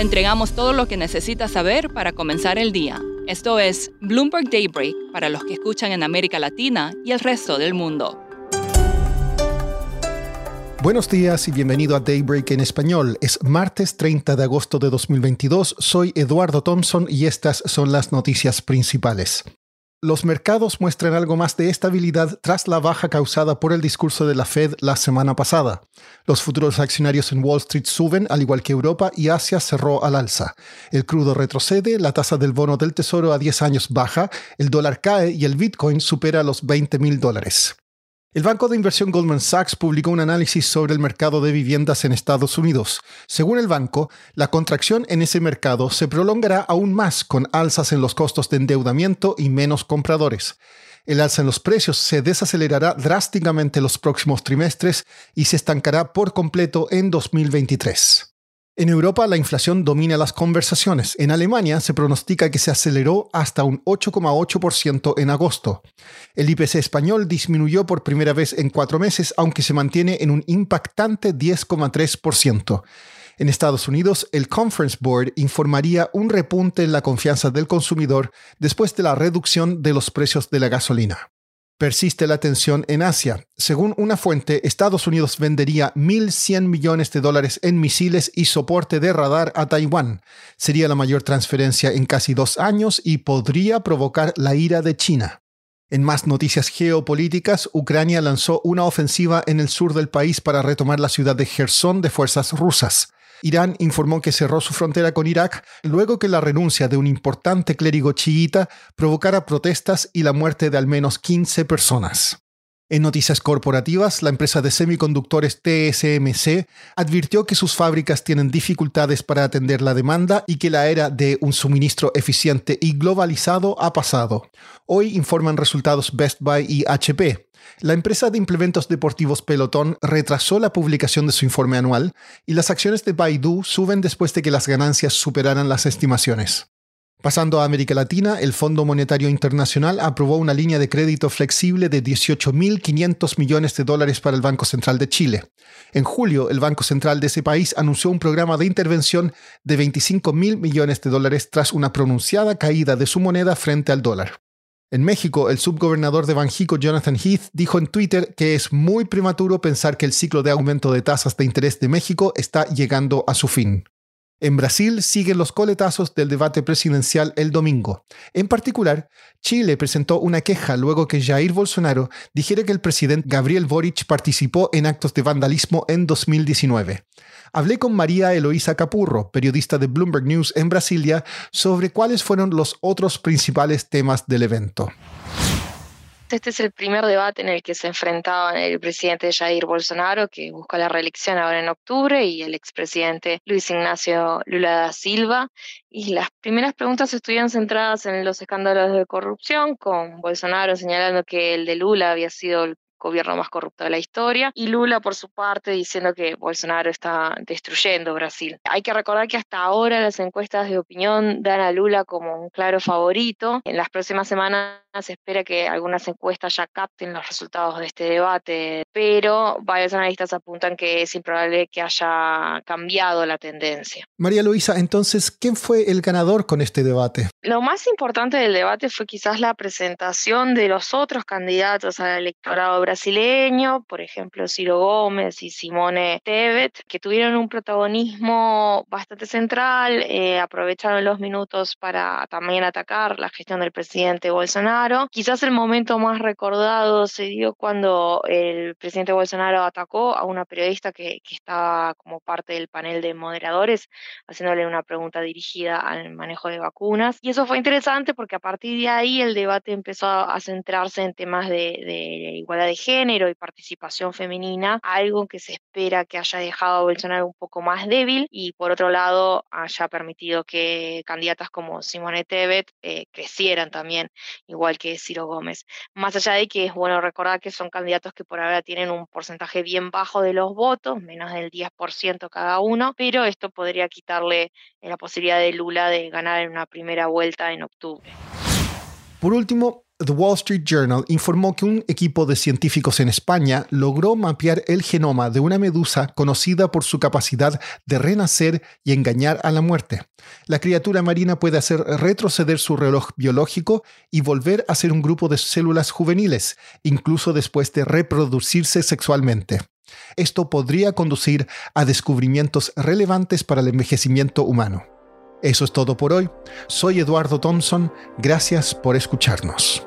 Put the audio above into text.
Le entregamos todo lo que necesita saber para comenzar el día. Esto es Bloomberg Daybreak para los que escuchan en América Latina y el resto del mundo. Buenos días y bienvenido a Daybreak en español. Es martes 30 de agosto de 2022. Soy Eduardo Thompson y estas son las noticias principales. Los mercados muestran algo más de estabilidad tras la baja causada por el discurso de la Fed la semana pasada. Los futuros accionarios en Wall Street suben, al igual que Europa, y Asia cerró al alza. El crudo retrocede, la tasa del bono del tesoro a 10 años baja, el dólar cae y el Bitcoin supera los 20 mil dólares. El banco de inversión Goldman Sachs publicó un análisis sobre el mercado de viviendas en Estados Unidos. Según el banco, la contracción en ese mercado se prolongará aún más con alzas en los costos de endeudamiento y menos compradores. El alza en los precios se desacelerará drásticamente los próximos trimestres y se estancará por completo en 2023. En Europa la inflación domina las conversaciones. En Alemania se pronostica que se aceleró hasta un 8,8% en agosto. El IPC español disminuyó por primera vez en cuatro meses, aunque se mantiene en un impactante 10,3%. En Estados Unidos, el Conference Board informaría un repunte en la confianza del consumidor después de la reducción de los precios de la gasolina persiste la tensión en Asia. Según una fuente, Estados Unidos vendería 1.100 millones de dólares en misiles y soporte de radar a Taiwán. Sería la mayor transferencia en casi dos años y podría provocar la ira de China. En más noticias geopolíticas, Ucrania lanzó una ofensiva en el sur del país para retomar la ciudad de Gerson de fuerzas rusas. Irán informó que cerró su frontera con Irak luego que la renuncia de un importante clérigo chiita provocara protestas y la muerte de al menos 15 personas. En noticias corporativas, la empresa de semiconductores TSMC advirtió que sus fábricas tienen dificultades para atender la demanda y que la era de un suministro eficiente y globalizado ha pasado. Hoy informan resultados Best Buy y HP. La empresa de implementos deportivos Peloton retrasó la publicación de su informe anual y las acciones de Baidu suben después de que las ganancias superaran las estimaciones. Pasando a América Latina, el Fondo Monetario Internacional aprobó una línea de crédito flexible de 18.500 millones de dólares para el Banco Central de Chile. En julio, el Banco Central de ese país anunció un programa de intervención de 25.000 millones de dólares tras una pronunciada caída de su moneda frente al dólar. En México, el subgobernador de Banjico, Jonathan Heath, dijo en Twitter que es muy prematuro pensar que el ciclo de aumento de tasas de interés de México está llegando a su fin. En Brasil siguen los coletazos del debate presidencial el domingo. En particular, Chile presentó una queja luego que Jair Bolsonaro dijera que el presidente Gabriel Boric participó en actos de vandalismo en 2019. Hablé con María Eloísa Capurro, periodista de Bloomberg News en Brasilia, sobre cuáles fueron los otros principales temas del evento. Este es el primer debate en el que se enfrentaban el presidente Jair Bolsonaro, que busca la reelección ahora en octubre, y el expresidente Luis Ignacio Lula da Silva. Y las primeras preguntas estuvieron centradas en los escándalos de corrupción, con Bolsonaro señalando que el de Lula había sido el gobierno más corrupto de la historia, y Lula por su parte diciendo que Bolsonaro está destruyendo Brasil. Hay que recordar que hasta ahora las encuestas de opinión dan a Lula como un claro favorito. En las próximas semanas se espera que algunas encuestas ya capten los resultados de este debate, pero varios analistas apuntan que es improbable que haya cambiado la tendencia. María Luisa, entonces, ¿quién fue el ganador con este debate? Lo más importante del debate fue quizás la presentación de los otros candidatos al electorado brasileño, por ejemplo Ciro Gómez y Simone Tebet, que tuvieron un protagonismo bastante central, eh, aprovecharon los minutos para también atacar la gestión del presidente Bolsonaro Bolsonaro. Quizás el momento más recordado se dio cuando el presidente Bolsonaro atacó a una periodista que, que estaba como parte del panel de moderadores, haciéndole una pregunta dirigida al manejo de vacunas. Y eso fue interesante porque a partir de ahí el debate empezó a centrarse en temas de, de igualdad de género y participación femenina, algo que se espera que haya dejado a Bolsonaro un poco más débil y por otro lado haya permitido que candidatas como Simone Tebet eh, crecieran también, igual que Ciro Gómez. Más allá de que es bueno recordar que son candidatos que por ahora tienen un porcentaje bien bajo de los votos, menos del 10% cada uno, pero esto podría quitarle la posibilidad de Lula de ganar en una primera vuelta en octubre. Por último, The Wall Street Journal informó que un equipo de científicos en España logró mapear el genoma de una medusa conocida por su capacidad de renacer y engañar a la muerte. La criatura marina puede hacer retroceder su reloj biológico y volver a ser un grupo de células juveniles, incluso después de reproducirse sexualmente. Esto podría conducir a descubrimientos relevantes para el envejecimiento humano. Eso es todo por hoy. Soy Eduardo Thompson. Gracias por escucharnos.